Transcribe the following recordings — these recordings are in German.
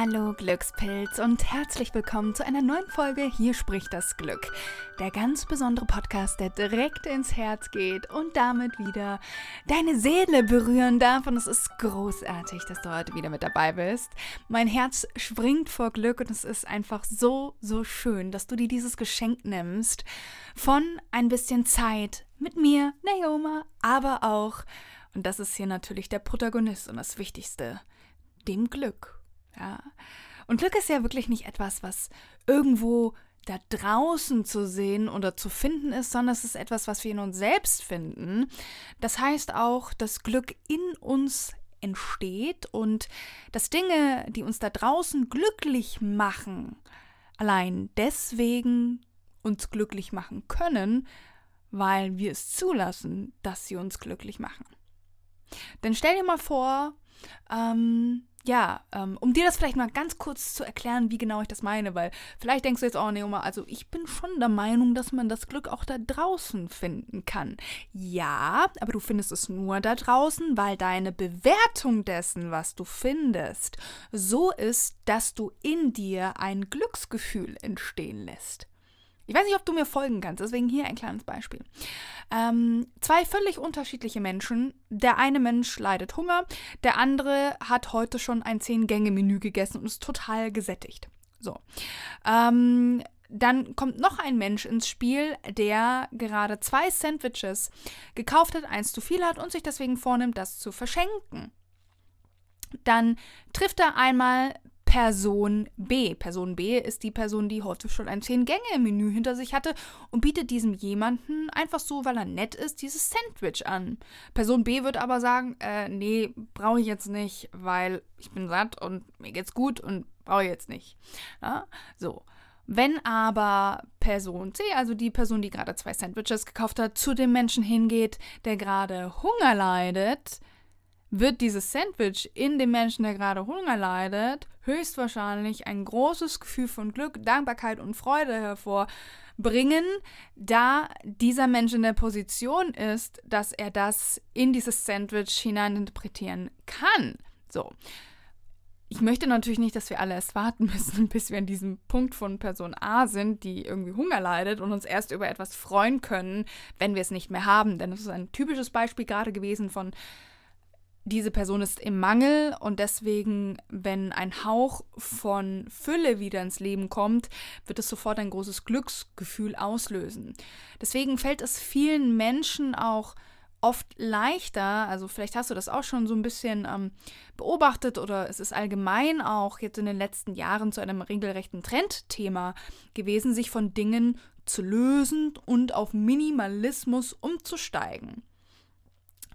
Hallo Glückspilz und herzlich willkommen zu einer neuen Folge Hier spricht das Glück. Der ganz besondere Podcast, der direkt ins Herz geht und damit wieder deine Seele berühren darf. Und es ist großartig, dass du heute wieder mit dabei bist. Mein Herz springt vor Glück und es ist einfach so, so schön, dass du dir dieses Geschenk nimmst von ein bisschen Zeit mit mir, Naoma, aber auch, und das ist hier natürlich der Protagonist und das Wichtigste, dem Glück. Ja. Und Glück ist ja wirklich nicht etwas, was irgendwo da draußen zu sehen oder zu finden ist, sondern es ist etwas, was wir in uns selbst finden. Das heißt auch, dass Glück in uns entsteht und dass Dinge, die uns da draußen glücklich machen, allein deswegen uns glücklich machen können, weil wir es zulassen, dass sie uns glücklich machen. Denn stell dir mal vor, ähm, ja, ähm, um dir das vielleicht mal ganz kurz zu erklären, wie genau ich das meine, weil vielleicht denkst du jetzt, oh Neoma, also ich bin schon der Meinung, dass man das Glück auch da draußen finden kann. Ja, aber du findest es nur da draußen, weil deine Bewertung dessen, was du findest, so ist, dass du in dir ein Glücksgefühl entstehen lässt. Ich weiß nicht, ob du mir folgen kannst, deswegen hier ein kleines Beispiel. Ähm, zwei völlig unterschiedliche Menschen. Der eine Mensch leidet Hunger, der andere hat heute schon ein Zehn-Gänge-Menü gegessen und ist total gesättigt. So. Ähm, dann kommt noch ein Mensch ins Spiel, der gerade zwei Sandwiches gekauft hat, eins zu viel hat und sich deswegen vornimmt, das zu verschenken. Dann trifft er einmal Person B. Person B ist die Person, die heute schon ein Zehn-Gänge-Menü hinter sich hatte und bietet diesem jemanden einfach so, weil er nett ist, dieses Sandwich an. Person B wird aber sagen, äh, nee, brauche ich jetzt nicht, weil ich bin satt und mir geht's gut und brauche ich jetzt nicht. Ja? So. Wenn aber Person C, also die Person, die gerade zwei Sandwiches gekauft hat, zu dem Menschen hingeht, der gerade Hunger leidet, wird dieses Sandwich in dem Menschen, der gerade Hunger leidet, höchstwahrscheinlich ein großes Gefühl von Glück, Dankbarkeit und Freude hervorbringen, da dieser Mensch in der Position ist, dass er das in dieses Sandwich hineininterpretieren kann. So. Ich möchte natürlich nicht, dass wir alle erst warten müssen, bis wir an diesem Punkt von Person A sind, die irgendwie Hunger leidet und uns erst über etwas freuen können, wenn wir es nicht mehr haben. Denn das ist ein typisches Beispiel gerade gewesen von diese Person ist im Mangel und deswegen, wenn ein Hauch von Fülle wieder ins Leben kommt, wird es sofort ein großes Glücksgefühl auslösen. Deswegen fällt es vielen Menschen auch oft leichter, also vielleicht hast du das auch schon so ein bisschen ähm, beobachtet oder es ist allgemein auch jetzt in den letzten Jahren zu einem regelrechten Trendthema gewesen, sich von Dingen zu lösen und auf Minimalismus umzusteigen.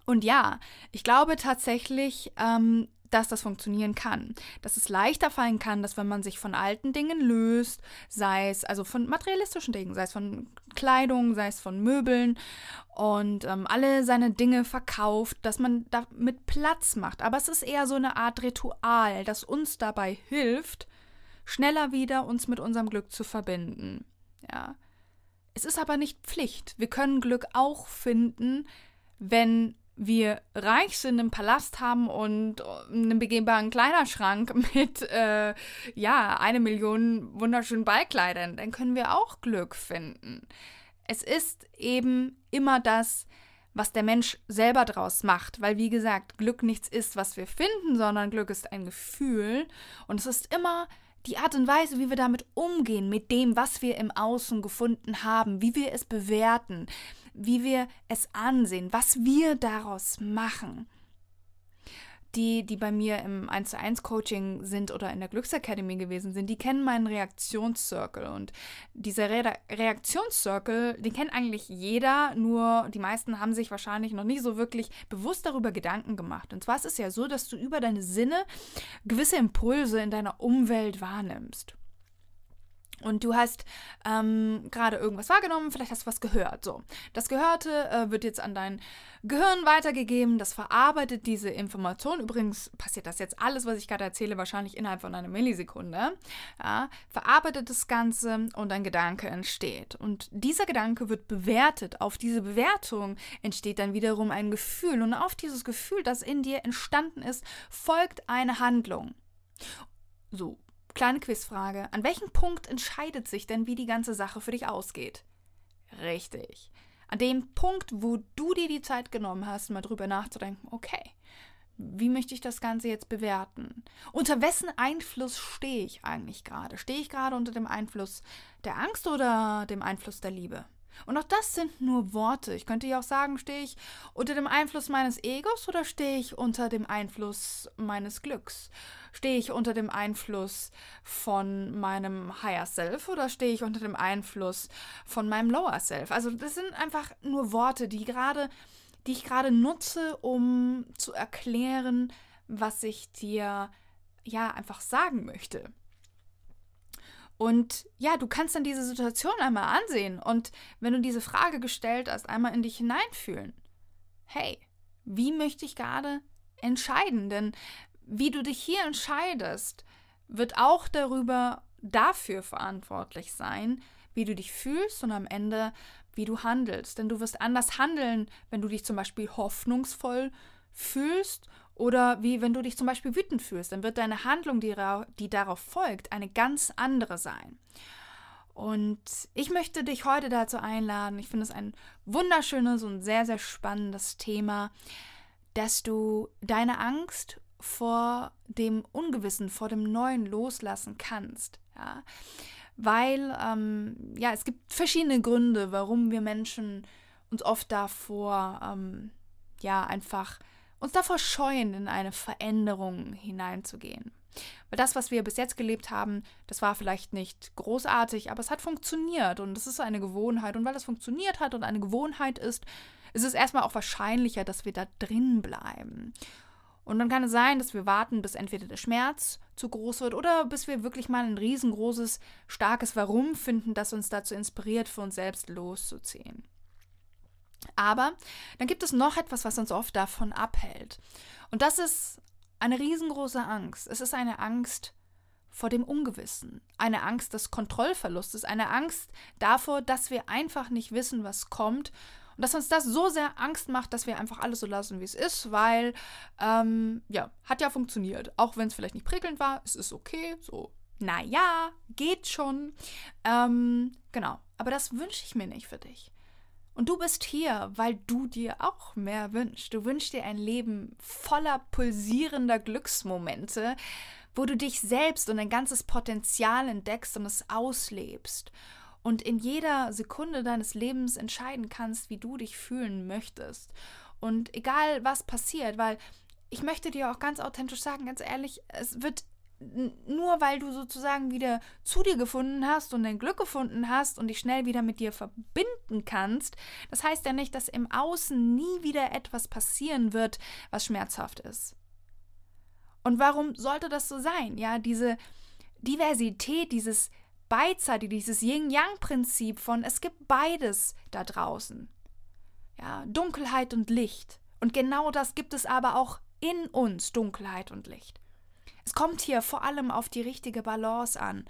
Und ja, ich glaube tatsächlich, ähm, dass das funktionieren kann. Dass es leichter fallen kann, dass wenn man sich von alten Dingen löst, sei es also von materialistischen Dingen, sei es von Kleidung, sei es von Möbeln und ähm, alle seine Dinge verkauft, dass man damit Platz macht. Aber es ist eher so eine Art Ritual, das uns dabei hilft, schneller wieder uns mit unserem Glück zu verbinden. Ja. Es ist aber nicht Pflicht. Wir können Glück auch finden, wenn wir reich sind, einen Palast haben und einen begehbaren Kleiderschrank mit, äh, ja, eine Million wunderschönen Ballkleidern, dann können wir auch Glück finden. Es ist eben immer das, was der Mensch selber draus macht, weil wie gesagt, Glück nichts ist, was wir finden, sondern Glück ist ein Gefühl und es ist immer die Art und Weise, wie wir damit umgehen, mit dem, was wir im Außen gefunden haben, wie wir es bewerten, wie wir es ansehen, was wir daraus machen. Die, die bei mir im 1 zu 1 Coaching sind oder in der Glücksakademie gewesen sind, die kennen meinen Reaktionszirkel. Und dieser Re Reaktionszirkel, den kennt eigentlich jeder, nur die meisten haben sich wahrscheinlich noch nicht so wirklich bewusst darüber Gedanken gemacht. Und zwar ist es ja so, dass du über deine Sinne gewisse Impulse in deiner Umwelt wahrnimmst. Und du hast ähm, gerade irgendwas wahrgenommen, vielleicht hast du was gehört. So, das Gehörte äh, wird jetzt an dein Gehirn weitergegeben, das verarbeitet diese Information. Übrigens passiert das jetzt alles, was ich gerade erzähle, wahrscheinlich innerhalb von einer Millisekunde. Ja, verarbeitet das Ganze und ein Gedanke entsteht. Und dieser Gedanke wird bewertet. Auf diese Bewertung entsteht dann wiederum ein Gefühl. Und auf dieses Gefühl, das in dir entstanden ist, folgt eine Handlung. So, Kleine Quizfrage. An welchem Punkt entscheidet sich denn, wie die ganze Sache für dich ausgeht? Richtig. An dem Punkt, wo du dir die Zeit genommen hast, mal drüber nachzudenken, okay, wie möchte ich das Ganze jetzt bewerten? Unter wessen Einfluss stehe ich eigentlich gerade? Stehe ich gerade unter dem Einfluss der Angst oder dem Einfluss der Liebe? Und auch das sind nur Worte. Ich könnte ja auch sagen, stehe ich unter dem Einfluss meines Egos oder stehe ich unter dem Einfluss meines Glücks? Stehe ich unter dem Einfluss von meinem Higher Self oder stehe ich unter dem Einfluss von meinem Lower Self? Also das sind einfach nur Worte, die gerade, die ich gerade nutze, um zu erklären, was ich dir ja einfach sagen möchte. Und ja, du kannst dann diese Situation einmal ansehen und wenn du diese Frage gestellt hast, einmal in dich hineinfühlen. Hey, wie möchte ich gerade entscheiden? Denn wie du dich hier entscheidest, wird auch darüber dafür verantwortlich sein, wie du dich fühlst und am Ende, wie du handelst. Denn du wirst anders handeln, wenn du dich zum Beispiel hoffnungsvoll fühlst oder wie wenn du dich zum Beispiel wütend fühlst, dann wird deine Handlung, die, die darauf folgt, eine ganz andere sein. Und ich möchte dich heute dazu einladen, ich finde es ein wunderschönes und sehr, sehr spannendes Thema, dass du deine Angst vor dem Ungewissen, vor dem Neuen loslassen kannst. Ja? Weil, ähm, ja, es gibt verschiedene Gründe, warum wir Menschen uns oft davor, ähm, ja, einfach uns davor scheuen, in eine Veränderung hineinzugehen. Weil das, was wir bis jetzt gelebt haben, das war vielleicht nicht großartig, aber es hat funktioniert und es ist eine Gewohnheit. Und weil es funktioniert hat und eine Gewohnheit ist, ist es erstmal auch wahrscheinlicher, dass wir da drin bleiben. Und dann kann es sein, dass wir warten, bis entweder der Schmerz zu groß wird oder bis wir wirklich mal ein riesengroßes, starkes Warum finden, das uns dazu inspiriert, für uns selbst loszuziehen. Aber dann gibt es noch etwas, was uns oft davon abhält. Und das ist eine riesengroße Angst. Es ist eine Angst vor dem Ungewissen, eine Angst des Kontrollverlustes, eine Angst davor, dass wir einfach nicht wissen, was kommt und dass uns das so sehr Angst macht, dass wir einfach alles so lassen, wie es ist, weil, ähm, ja, hat ja funktioniert. Auch wenn es vielleicht nicht prickelnd war, es ist okay, so, naja, geht schon. Ähm, genau, aber das wünsche ich mir nicht für dich. Und du bist hier, weil du dir auch mehr wünschst. Du wünschst dir ein Leben voller pulsierender Glücksmomente, wo du dich selbst und dein ganzes Potenzial entdeckst und es auslebst. Und in jeder Sekunde deines Lebens entscheiden kannst, wie du dich fühlen möchtest. Und egal was passiert, weil ich möchte dir auch ganz authentisch sagen, ganz ehrlich, es wird nur weil du sozusagen wieder zu dir gefunden hast und dein Glück gefunden hast und dich schnell wieder mit dir verbinden kannst, das heißt ja nicht, dass im Außen nie wieder etwas passieren wird, was schmerzhaft ist. Und warum sollte das so sein? Ja, diese Diversität, dieses beidseitige, dieses Yin-Yang-Prinzip von es gibt beides da draußen. Ja, Dunkelheit und Licht. Und genau das gibt es aber auch in uns, Dunkelheit und Licht. Es kommt hier vor allem auf die richtige Balance an.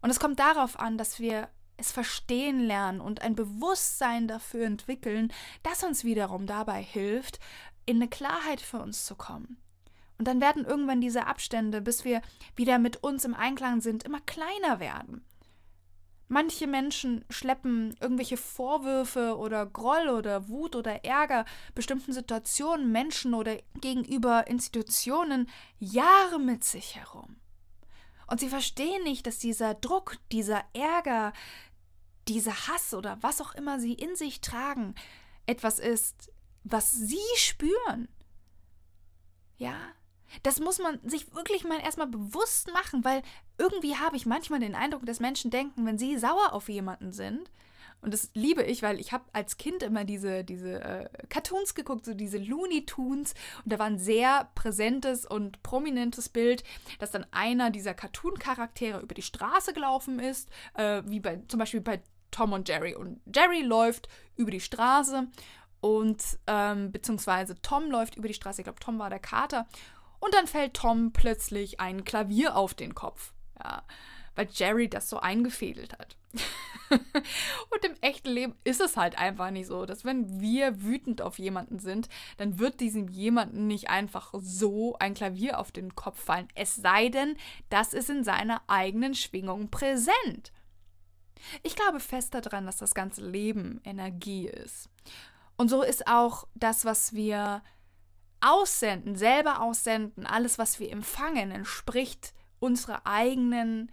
Und es kommt darauf an, dass wir es verstehen lernen und ein Bewusstsein dafür entwickeln, das uns wiederum dabei hilft, in eine Klarheit für uns zu kommen. Und dann werden irgendwann diese Abstände, bis wir wieder mit uns im Einklang sind, immer kleiner werden. Manche Menschen schleppen irgendwelche Vorwürfe oder Groll oder Wut oder Ärger bestimmten Situationen, Menschen oder gegenüber Institutionen Jahre mit sich herum. Und sie verstehen nicht, dass dieser Druck, dieser Ärger, dieser Hass oder was auch immer sie in sich tragen, etwas ist, was sie spüren. Ja, das muss man sich wirklich mal erstmal bewusst machen, weil irgendwie habe ich manchmal den Eindruck, dass Menschen denken, wenn sie sauer auf jemanden sind Und das liebe ich, weil ich habe als Kind immer diese, diese äh, Cartoons geguckt, so diese Looney Tunes. Und da war ein sehr präsentes und prominentes Bild, dass dann einer dieser Cartoon-Charaktere über die Straße gelaufen ist, äh, wie bei zum Beispiel bei Tom und Jerry. Und Jerry läuft über die Straße und ähm, beziehungsweise Tom läuft über die Straße. Ich glaube, Tom war der Kater. Und dann fällt Tom plötzlich ein Klavier auf den Kopf. Ja, weil Jerry das so eingefädelt hat. und im echten Leben ist es halt einfach nicht so, dass wenn wir wütend auf jemanden sind, dann wird diesem jemanden nicht einfach so ein Klavier auf den Kopf fallen. Es sei denn, das ist in seiner eigenen Schwingung präsent. Ich glaube fest daran, dass das ganze Leben Energie ist. Und so ist auch das, was wir aussenden, selber aussenden, alles, was wir empfangen, entspricht unserer eigenen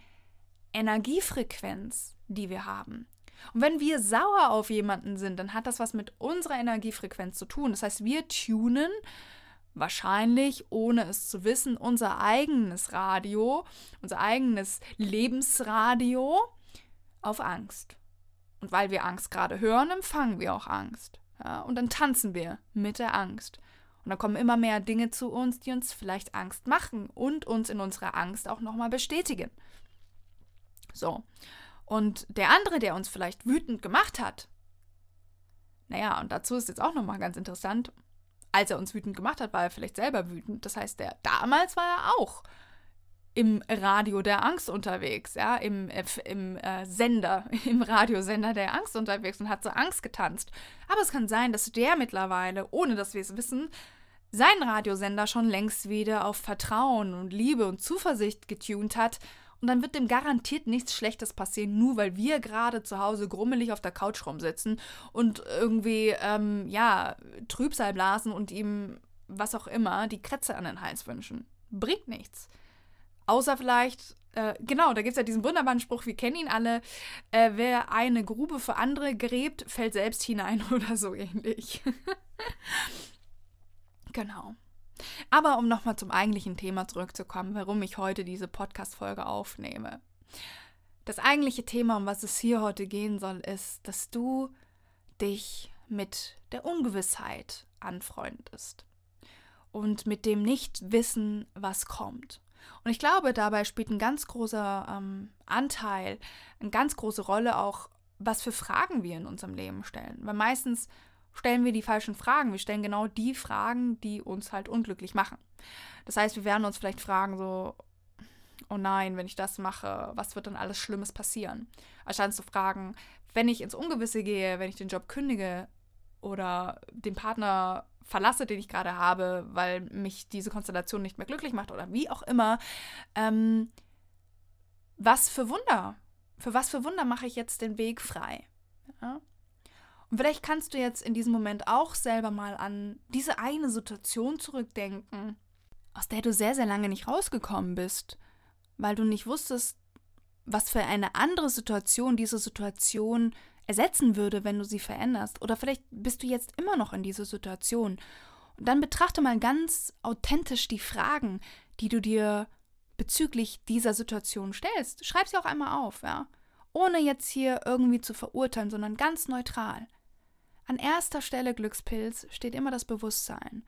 Energiefrequenz, die wir haben. Und wenn wir sauer auf jemanden sind, dann hat das was mit unserer Energiefrequenz zu tun. Das heißt, wir tunen wahrscheinlich, ohne es zu wissen, unser eigenes Radio, unser eigenes Lebensradio auf Angst. Und weil wir Angst gerade hören, empfangen wir auch Angst. Ja, und dann tanzen wir mit der Angst. Und dann kommen immer mehr Dinge zu uns, die uns vielleicht Angst machen und uns in unserer Angst auch nochmal bestätigen. So. Und der andere, der uns vielleicht wütend gemacht hat, naja, und dazu ist jetzt auch nochmal ganz interessant, als er uns wütend gemacht hat, war er vielleicht selber wütend. Das heißt, der damals war er auch im Radio der Angst unterwegs, ja, im, äh, im äh, Sender, im Radiosender der Angst unterwegs und hat so Angst getanzt. Aber es kann sein, dass der mittlerweile, ohne dass wir es wissen, seinen Radiosender schon längst wieder auf Vertrauen und Liebe und Zuversicht getunt hat und dann wird dem garantiert nichts Schlechtes passieren, nur weil wir gerade zu Hause grummelig auf der Couch rumsitzen und irgendwie, ähm, ja, Trübsal blasen und ihm, was auch immer, die Kretze an den Hals wünschen. Bringt nichts. Außer vielleicht, äh, genau, da gibt es ja diesen wunderbaren Spruch, wir kennen ihn alle, äh, wer eine Grube für andere gräbt, fällt selbst hinein oder so ähnlich. genau. Aber um nochmal zum eigentlichen Thema zurückzukommen, warum ich heute diese Podcast-Folge aufnehme. Das eigentliche Thema, um was es hier heute gehen soll, ist, dass du dich mit der Ungewissheit anfreundest und mit dem Nichtwissen, was kommt. Und ich glaube, dabei spielt ein ganz großer ähm, Anteil, eine ganz große Rolle auch, was für Fragen wir in unserem Leben stellen. Weil meistens stellen wir die falschen Fragen. Wir stellen genau die Fragen, die uns halt unglücklich machen. Das heißt, wir werden uns vielleicht fragen, so, oh nein, wenn ich das mache, was wird dann alles Schlimmes passieren? Anstatt zu fragen, wenn ich ins Ungewisse gehe, wenn ich den Job kündige oder den Partner verlasse, den ich gerade habe, weil mich diese Konstellation nicht mehr glücklich macht oder wie auch immer, ähm, was für Wunder, für was für Wunder mache ich jetzt den Weg frei? Ja? Und vielleicht kannst du jetzt in diesem Moment auch selber mal an diese eine Situation zurückdenken, aus der du sehr, sehr lange nicht rausgekommen bist, weil du nicht wusstest, was für eine andere Situation diese Situation ersetzen würde, wenn du sie veränderst. Oder vielleicht bist du jetzt immer noch in dieser Situation. Und dann betrachte mal ganz authentisch die Fragen, die du dir bezüglich dieser Situation stellst. Schreib sie auch einmal auf, ja. Ohne jetzt hier irgendwie zu verurteilen, sondern ganz neutral. An erster Stelle Glückspilz steht immer das Bewusstsein.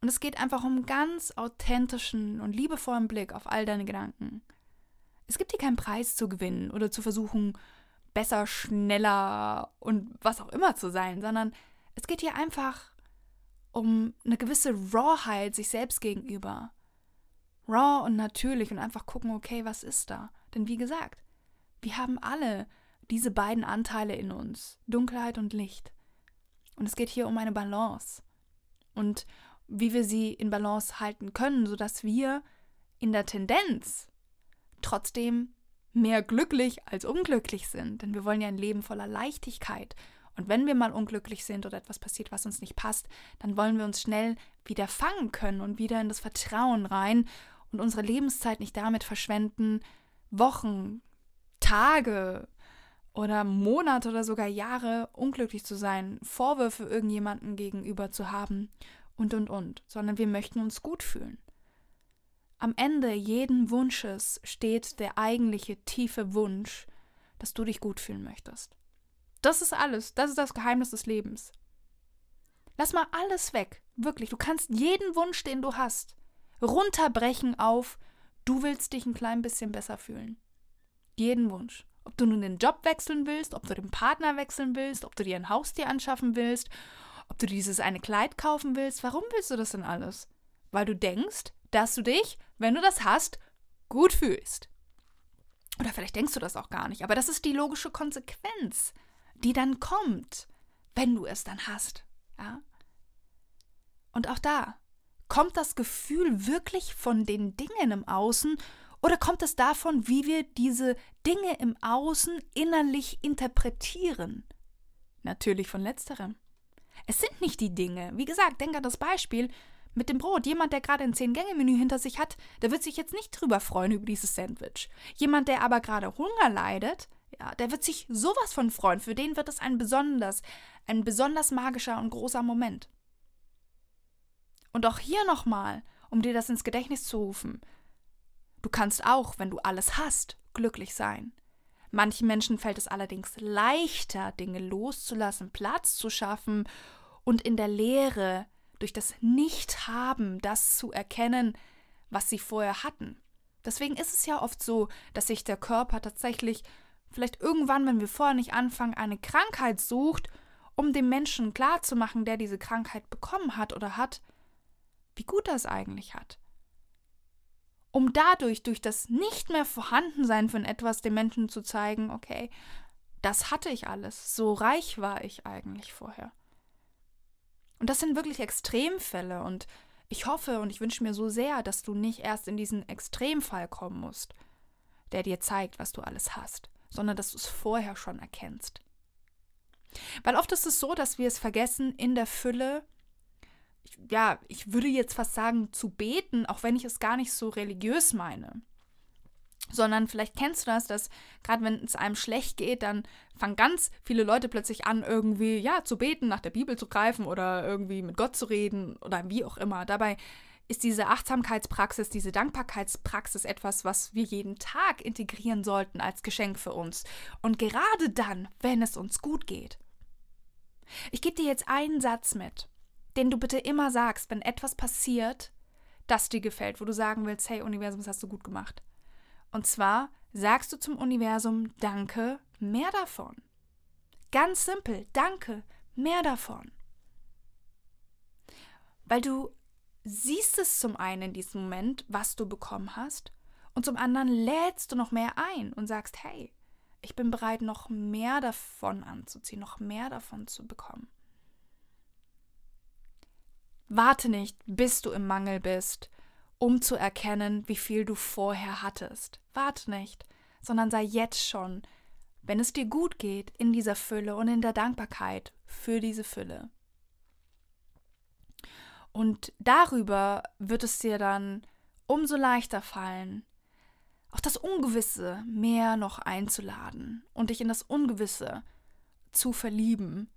Und es geht einfach um ganz authentischen und liebevollen Blick auf all deine Gedanken. Es gibt hier keinen Preis zu gewinnen oder zu versuchen, besser, schneller und was auch immer zu sein, sondern es geht hier einfach um eine gewisse Rawheit sich selbst gegenüber. Raw und natürlich und einfach gucken, okay, was ist da? Denn wie gesagt, wir haben alle diese beiden Anteile in uns, Dunkelheit und Licht. Und es geht hier um eine Balance und wie wir sie in Balance halten können, sodass wir in der Tendenz trotzdem mehr glücklich als unglücklich sind. Denn wir wollen ja ein Leben voller Leichtigkeit. Und wenn wir mal unglücklich sind oder etwas passiert, was uns nicht passt, dann wollen wir uns schnell wieder fangen können und wieder in das Vertrauen rein und unsere Lebenszeit nicht damit verschwenden, Wochen, Tage, oder Monate oder sogar Jahre unglücklich zu sein, Vorwürfe irgendjemandem gegenüber zu haben und und und, sondern wir möchten uns gut fühlen. Am Ende jeden Wunsches steht der eigentliche tiefe Wunsch, dass du dich gut fühlen möchtest. Das ist alles. Das ist das Geheimnis des Lebens. Lass mal alles weg. Wirklich. Du kannst jeden Wunsch, den du hast, runterbrechen auf, du willst dich ein klein bisschen besser fühlen. Jeden Wunsch. Ob du nun den Job wechseln willst, ob du den Partner wechseln willst, ob du dir ein Haustier anschaffen willst, ob du dieses eine Kleid kaufen willst. Warum willst du das denn alles? Weil du denkst, dass du dich, wenn du das hast, gut fühlst. Oder vielleicht denkst du das auch gar nicht, aber das ist die logische Konsequenz, die dann kommt, wenn du es dann hast. Ja? Und auch da, kommt das Gefühl wirklich von den Dingen im Außen oder kommt es davon, wie wir diese Dinge im Außen innerlich interpretieren? Natürlich von letzterem. Es sind nicht die Dinge. Wie gesagt, denk an das Beispiel mit dem Brot. Jemand, der gerade ein Zehn-Gänge-Menü hinter sich hat, der wird sich jetzt nicht drüber freuen über dieses Sandwich. Jemand, der aber gerade Hunger leidet, ja, der wird sich sowas von freuen. Für den wird es ein besonders, ein besonders magischer und großer Moment. Und auch hier nochmal, um dir das ins Gedächtnis zu rufen. Du kannst auch, wenn du alles hast, glücklich sein. Manchen Menschen fällt es allerdings leichter, Dinge loszulassen, Platz zu schaffen und in der Leere durch das Nicht-Haben das zu erkennen, was sie vorher hatten. Deswegen ist es ja oft so, dass sich der Körper tatsächlich vielleicht irgendwann, wenn wir vorher nicht anfangen, eine Krankheit sucht, um dem Menschen klarzumachen, der diese Krankheit bekommen hat oder hat, wie gut er es eigentlich hat. Um dadurch, durch das nicht mehr Vorhandensein von etwas, dem Menschen zu zeigen, okay, das hatte ich alles, so reich war ich eigentlich vorher. Und das sind wirklich Extremfälle und ich hoffe und ich wünsche mir so sehr, dass du nicht erst in diesen Extremfall kommen musst, der dir zeigt, was du alles hast, sondern dass du es vorher schon erkennst. Weil oft ist es so, dass wir es vergessen, in der Fülle ja, ich würde jetzt fast sagen, zu beten, auch wenn ich es gar nicht so religiös meine. Sondern vielleicht kennst du das, dass gerade wenn es einem schlecht geht, dann fangen ganz viele Leute plötzlich an, irgendwie, ja, zu beten, nach der Bibel zu greifen oder irgendwie mit Gott zu reden oder wie auch immer. Dabei ist diese Achtsamkeitspraxis, diese Dankbarkeitspraxis etwas, was wir jeden Tag integrieren sollten als Geschenk für uns. Und gerade dann, wenn es uns gut geht. Ich gebe dir jetzt einen Satz mit den du bitte immer sagst, wenn etwas passiert, das dir gefällt, wo du sagen willst, hey Universum, das hast du gut gemacht. Und zwar sagst du zum Universum, danke, mehr davon. Ganz simpel, danke, mehr davon. Weil du siehst es zum einen in diesem Moment, was du bekommen hast, und zum anderen lädst du noch mehr ein und sagst, hey, ich bin bereit, noch mehr davon anzuziehen, noch mehr davon zu bekommen. Warte nicht, bis du im Mangel bist, um zu erkennen, wie viel du vorher hattest. Warte nicht, sondern sei jetzt schon, wenn es dir gut geht, in dieser Fülle und in der Dankbarkeit für diese Fülle. Und darüber wird es dir dann umso leichter fallen, auch das Ungewisse mehr noch einzuladen und dich in das Ungewisse zu verlieben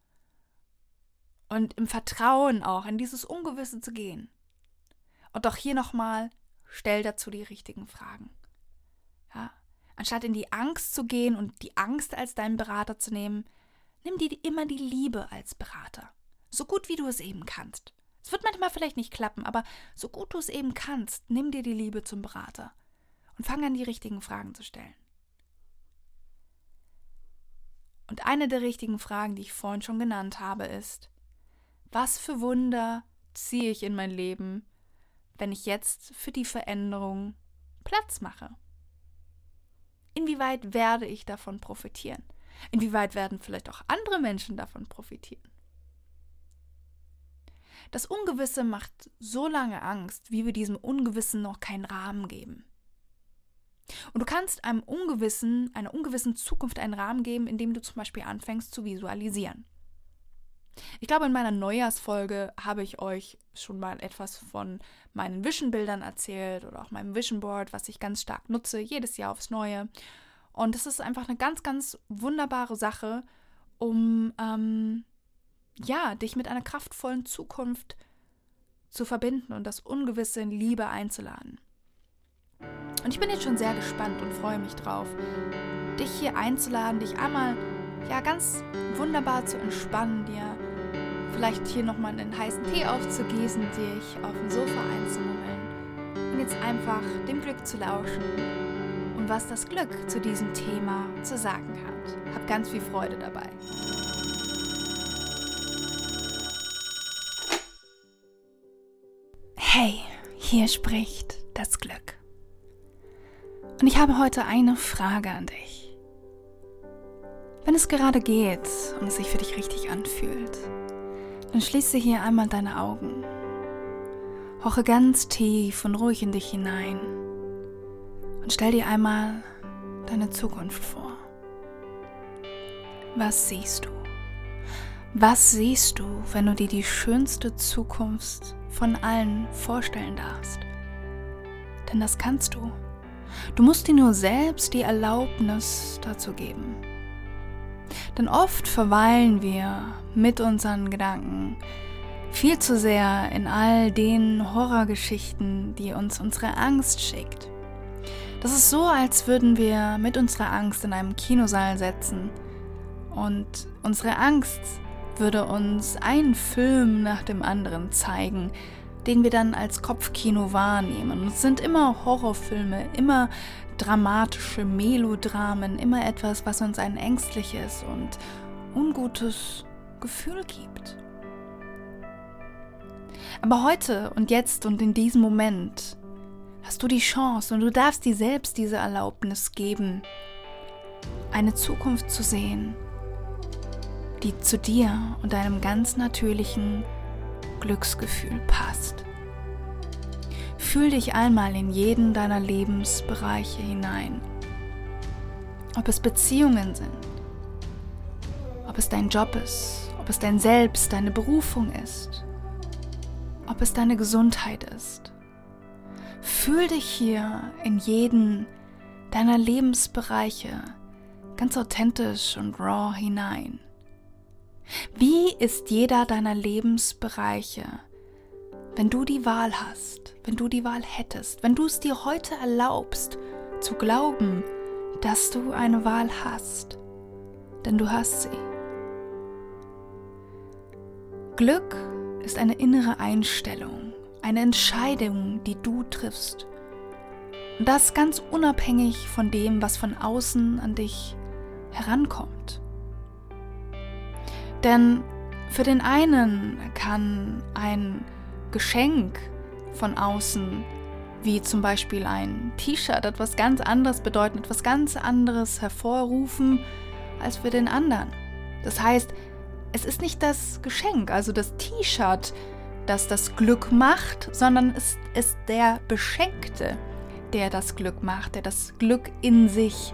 und im Vertrauen auch in dieses Ungewisse zu gehen. Und auch hier nochmal, stell dazu die richtigen Fragen. Ja? Anstatt in die Angst zu gehen und die Angst als deinen Berater zu nehmen, nimm dir immer die Liebe als Berater. So gut wie du es eben kannst. Es wird manchmal vielleicht nicht klappen, aber so gut du es eben kannst, nimm dir die Liebe zum Berater und fang an, die richtigen Fragen zu stellen. Und eine der richtigen Fragen, die ich vorhin schon genannt habe, ist, was für Wunder ziehe ich in mein Leben, wenn ich jetzt für die Veränderung Platz mache? Inwieweit werde ich davon profitieren? Inwieweit werden vielleicht auch andere Menschen davon profitieren? Das Ungewisse macht so lange Angst, wie wir diesem Ungewissen noch keinen Rahmen geben. Und du kannst einem Ungewissen, einer ungewissen Zukunft einen Rahmen geben, indem du zum Beispiel anfängst zu visualisieren. Ich glaube, in meiner Neujahrsfolge habe ich euch schon mal etwas von meinen Vision-Bildern erzählt oder auch meinem Vision Board, was ich ganz stark nutze, jedes Jahr aufs Neue. Und es ist einfach eine ganz, ganz wunderbare Sache, um ähm, ja, dich mit einer kraftvollen Zukunft zu verbinden und das Ungewisse in Liebe einzuladen. Und ich bin jetzt schon sehr gespannt und freue mich drauf, dich hier einzuladen, dich einmal ja ganz wunderbar zu entspannen, dir vielleicht hier nochmal einen heißen Tee aufzugießen, dich auf dem Sofa einzumummeln und jetzt einfach dem Glück zu lauschen und was das Glück zu diesem Thema zu sagen hat. Hab ganz viel Freude dabei. Hey, hier spricht das Glück. Und ich habe heute eine Frage an dich. Wenn es gerade geht und es sich für dich richtig anfühlt, dann schließe hier einmal deine Augen. Hoche ganz tief und ruhig in dich hinein und stell dir einmal deine Zukunft vor. Was siehst du? Was siehst du, wenn du dir die schönste Zukunft von allen vorstellen darfst? Denn das kannst du. Du musst dir nur selbst die Erlaubnis dazu geben. Denn oft verweilen wir mit unseren Gedanken viel zu sehr in all den Horrorgeschichten, die uns unsere Angst schickt. Das ist so, als würden wir mit unserer Angst in einem Kinosaal setzen und unsere Angst würde uns einen Film nach dem anderen zeigen, den wir dann als Kopfkino wahrnehmen. Und es sind immer Horrorfilme, immer dramatische Melodramen, immer etwas, was uns ein ängstliches und ungutes Gefühl gibt. Aber heute und jetzt und in diesem Moment hast du die Chance und du darfst dir selbst diese Erlaubnis geben, eine Zukunft zu sehen, die zu dir und deinem ganz natürlichen Glücksgefühl passt. Fühl dich einmal in jeden deiner Lebensbereiche hinein. Ob es Beziehungen sind, ob es dein Job ist, ob es dein Selbst, deine Berufung ist, ob es deine Gesundheit ist. Fühl dich hier in jeden deiner Lebensbereiche ganz authentisch und raw hinein. Wie ist jeder deiner Lebensbereiche, wenn du die Wahl hast, wenn du die Wahl hättest, wenn du es dir heute erlaubst, zu glauben, dass du eine Wahl hast, denn du hast sie. Glück ist eine innere Einstellung, eine Entscheidung, die du triffst. Und das ganz unabhängig von dem, was von außen an dich herankommt. Denn für den einen kann ein Geschenk von außen, wie zum Beispiel ein T-Shirt, etwas ganz anderes bedeuten, etwas ganz anderes hervorrufen als für den anderen. Das heißt, es ist nicht das Geschenk, also das T-Shirt, das das Glück macht, sondern es ist der Beschenkte, der das Glück macht, der das Glück in sich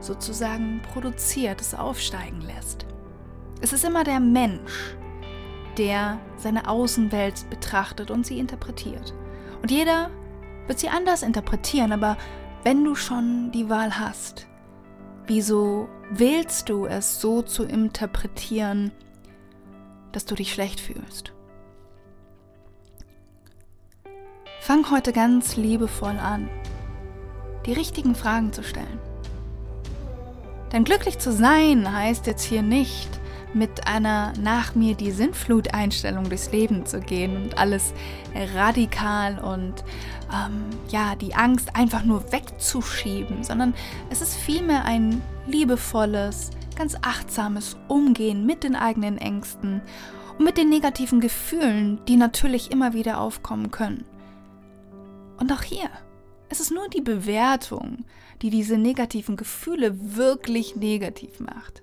sozusagen produziert, es aufsteigen lässt. Es ist immer der Mensch, der seine Außenwelt betrachtet und sie interpretiert. Und jeder wird sie anders interpretieren, aber wenn du schon die Wahl hast, wieso wählst du es so zu interpretieren, dass du dich schlecht fühlst? Fang heute ganz liebevoll an, die richtigen Fragen zu stellen. Denn glücklich zu sein heißt jetzt hier nicht, mit einer nach mir die Sinnflut-Einstellung durchs Leben zu gehen und alles radikal und ähm, ja, die Angst einfach nur wegzuschieben, sondern es ist vielmehr ein liebevolles, ganz achtsames Umgehen mit den eigenen Ängsten und mit den negativen Gefühlen, die natürlich immer wieder aufkommen können. Und auch hier, es ist nur die Bewertung, die diese negativen Gefühle wirklich negativ macht.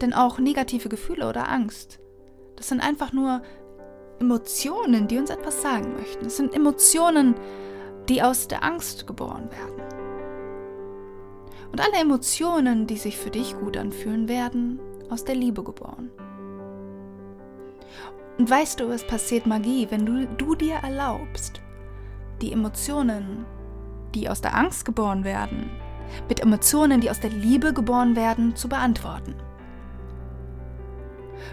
Denn auch negative Gefühle oder Angst, das sind einfach nur Emotionen, die uns etwas sagen möchten. Es sind Emotionen, die aus der Angst geboren werden. Und alle Emotionen, die sich für dich gut anfühlen, werden aus der Liebe geboren. Und weißt du, es passiert Magie, wenn du, du dir erlaubst, die Emotionen, die aus der Angst geboren werden, mit Emotionen, die aus der Liebe geboren werden, zu beantworten.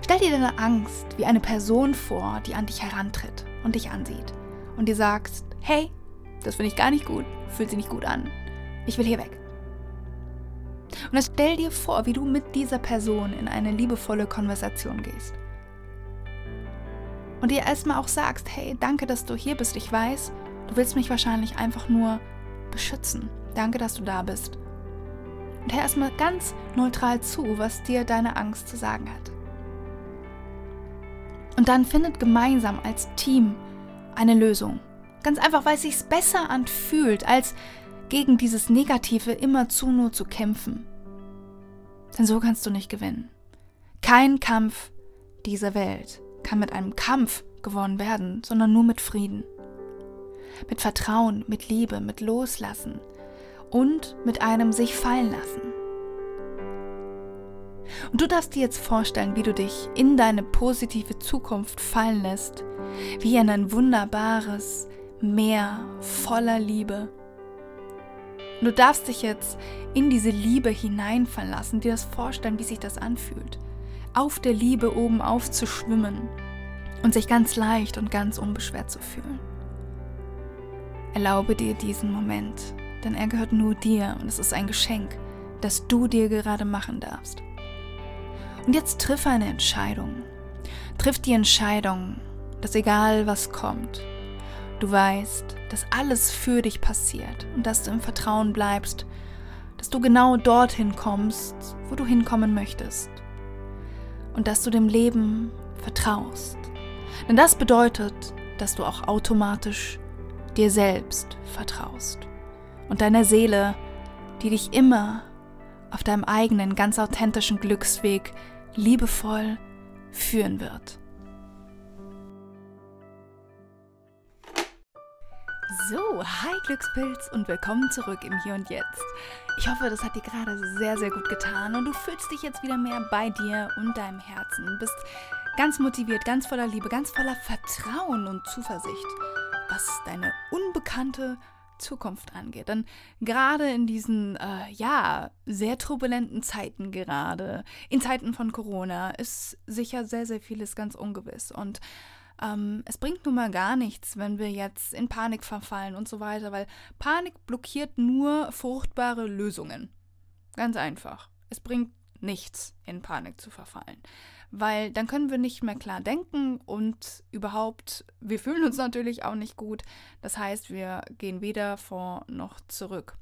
Stell dir deine Angst wie eine Person vor, die an dich herantritt und dich ansieht und dir sagst, hey, das finde ich gar nicht gut, fühlt sich nicht gut an, ich will hier weg. Und dann stell dir vor, wie du mit dieser Person in eine liebevolle Konversation gehst. Und dir erstmal auch sagst, hey, danke, dass du hier bist. Ich weiß, du willst mich wahrscheinlich einfach nur beschützen. Danke, dass du da bist. Und hör erstmal ganz neutral zu, was dir deine Angst zu sagen hat. Und dann findet gemeinsam als Team eine Lösung. Ganz einfach, weil es sich besser anfühlt, als gegen dieses Negative immerzu nur zu kämpfen. Denn so kannst du nicht gewinnen. Kein Kampf dieser Welt kann mit einem Kampf gewonnen werden, sondern nur mit Frieden. Mit Vertrauen, mit Liebe, mit Loslassen und mit einem sich fallen lassen. Und du darfst dir jetzt vorstellen, wie du dich in deine positive Zukunft fallen lässt, wie in ein wunderbares Meer voller Liebe. Und du darfst dich jetzt in diese Liebe hineinfallen lassen, dir das vorstellen, wie sich das anfühlt. Auf der Liebe oben aufzuschwimmen und sich ganz leicht und ganz unbeschwert zu fühlen. Erlaube dir diesen Moment, denn er gehört nur dir und es ist ein Geschenk, das du dir gerade machen darfst. Und jetzt triff eine Entscheidung. Triff die Entscheidung, dass egal was kommt, du weißt, dass alles für dich passiert und dass du im Vertrauen bleibst, dass du genau dorthin kommst, wo du hinkommen möchtest. Und dass du dem Leben vertraust. Denn das bedeutet, dass du auch automatisch dir selbst vertraust und deiner Seele, die dich immer auf deinem eigenen, ganz authentischen Glücksweg liebevoll führen wird. So, hi Glückspilz und willkommen zurück im Hier und Jetzt. Ich hoffe, das hat dir gerade sehr, sehr gut getan und du fühlst dich jetzt wieder mehr bei dir und deinem Herzen. Du bist ganz motiviert, ganz voller Liebe, ganz voller Vertrauen und Zuversicht, was deine unbekannte Zukunft angeht. Denn gerade in diesen, äh, ja, sehr turbulenten Zeiten gerade, in Zeiten von Corona, ist sicher sehr, sehr vieles ganz ungewiss. Und ähm, es bringt nun mal gar nichts, wenn wir jetzt in Panik verfallen und so weiter, weil Panik blockiert nur fruchtbare Lösungen. Ganz einfach. Es bringt nichts, in Panik zu verfallen weil dann können wir nicht mehr klar denken und überhaupt, wir fühlen uns natürlich auch nicht gut. Das heißt, wir gehen weder vor noch zurück.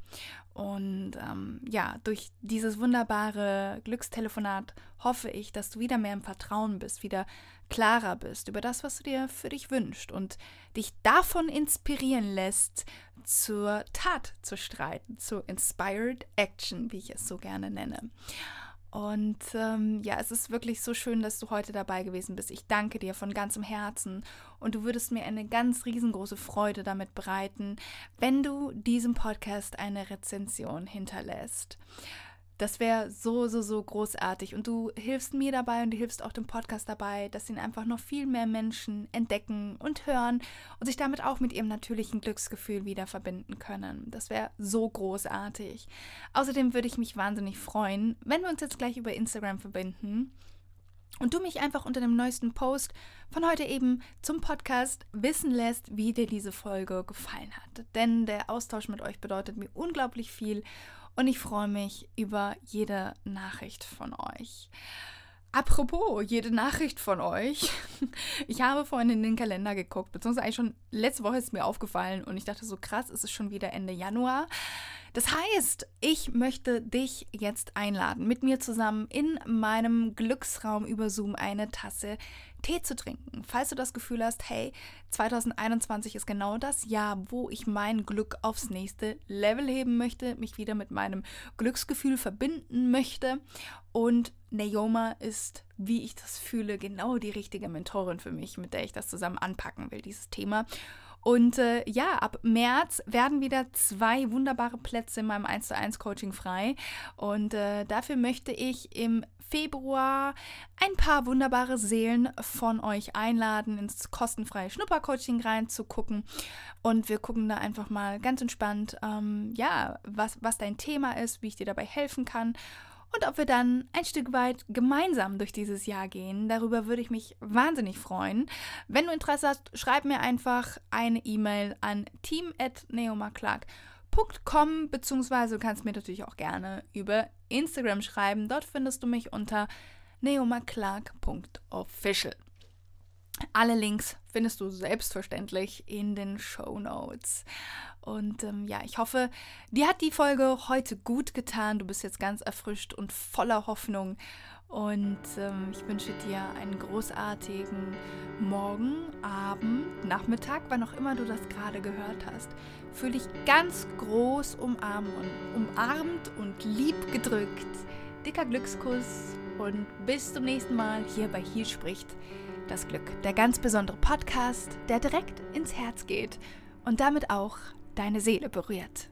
Und ähm, ja, durch dieses wunderbare Glückstelefonat hoffe ich, dass du wieder mehr im Vertrauen bist, wieder klarer bist über das, was du dir für dich wünschst und dich davon inspirieren lässt, zur Tat zu streiten, zur Inspired Action, wie ich es so gerne nenne. Und ähm, ja, es ist wirklich so schön, dass du heute dabei gewesen bist. Ich danke dir von ganzem Herzen und du würdest mir eine ganz riesengroße Freude damit bereiten, wenn du diesem Podcast eine Rezension hinterlässt. Das wäre so, so, so großartig. Und du hilfst mir dabei und du hilfst auch dem Podcast dabei, dass ihn einfach noch viel mehr Menschen entdecken und hören und sich damit auch mit ihrem natürlichen Glücksgefühl wieder verbinden können. Das wäre so großartig. Außerdem würde ich mich wahnsinnig freuen, wenn wir uns jetzt gleich über Instagram verbinden und du mich einfach unter dem neuesten Post von heute eben zum Podcast wissen lässt, wie dir diese Folge gefallen hat. Denn der Austausch mit euch bedeutet mir unglaublich viel und ich freue mich über jede Nachricht von euch. Apropos, jede Nachricht von euch. Ich habe vorhin in den Kalender geguckt, beziehungsweise eigentlich schon letzte Woche ist mir aufgefallen und ich dachte so krass, es ist schon wieder Ende Januar. Das heißt, ich möchte dich jetzt einladen, mit mir zusammen in meinem Glücksraum über Zoom eine Tasse Tee zu trinken. Falls du das Gefühl hast, hey, 2021 ist genau das Jahr, wo ich mein Glück aufs nächste Level heben möchte, mich wieder mit meinem Glücksgefühl verbinden möchte. Und Naoma ist, wie ich das fühle, genau die richtige Mentorin für mich, mit der ich das zusammen anpacken will, dieses Thema. Und äh, ja, ab März werden wieder zwei wunderbare Plätze in meinem 1 zu 1 Coaching frei. Und äh, dafür möchte ich im Februar ein paar wunderbare Seelen von euch einladen, ins kostenfreie Schnuppercoaching reinzugucken. Und wir gucken da einfach mal ganz entspannt, ähm, ja, was, was dein Thema ist, wie ich dir dabei helfen kann und ob wir dann ein Stück weit gemeinsam durch dieses Jahr gehen. Darüber würde ich mich wahnsinnig freuen. Wenn du Interesse hast, schreib mir einfach eine E-Mail an team@neomaclark.com neomaclark.com, beziehungsweise du kannst mir natürlich auch gerne über Instagram schreiben. Dort findest du mich unter neomaclark.official. Alle Links findest du selbstverständlich in den Show Notes. Und ähm, ja, ich hoffe, dir hat die Folge heute gut getan. Du bist jetzt ganz erfrischt und voller Hoffnung. Und ähm, ich wünsche dir einen großartigen Morgen, Abend, Nachmittag, wann auch immer du das gerade gehört hast. Fühl dich ganz groß umarmt und, umarmt und lieb gedrückt. Dicker Glückskuss und bis zum nächsten Mal hier bei Hier spricht das Glück. Der ganz besondere Podcast, der direkt ins Herz geht und damit auch deine Seele berührt.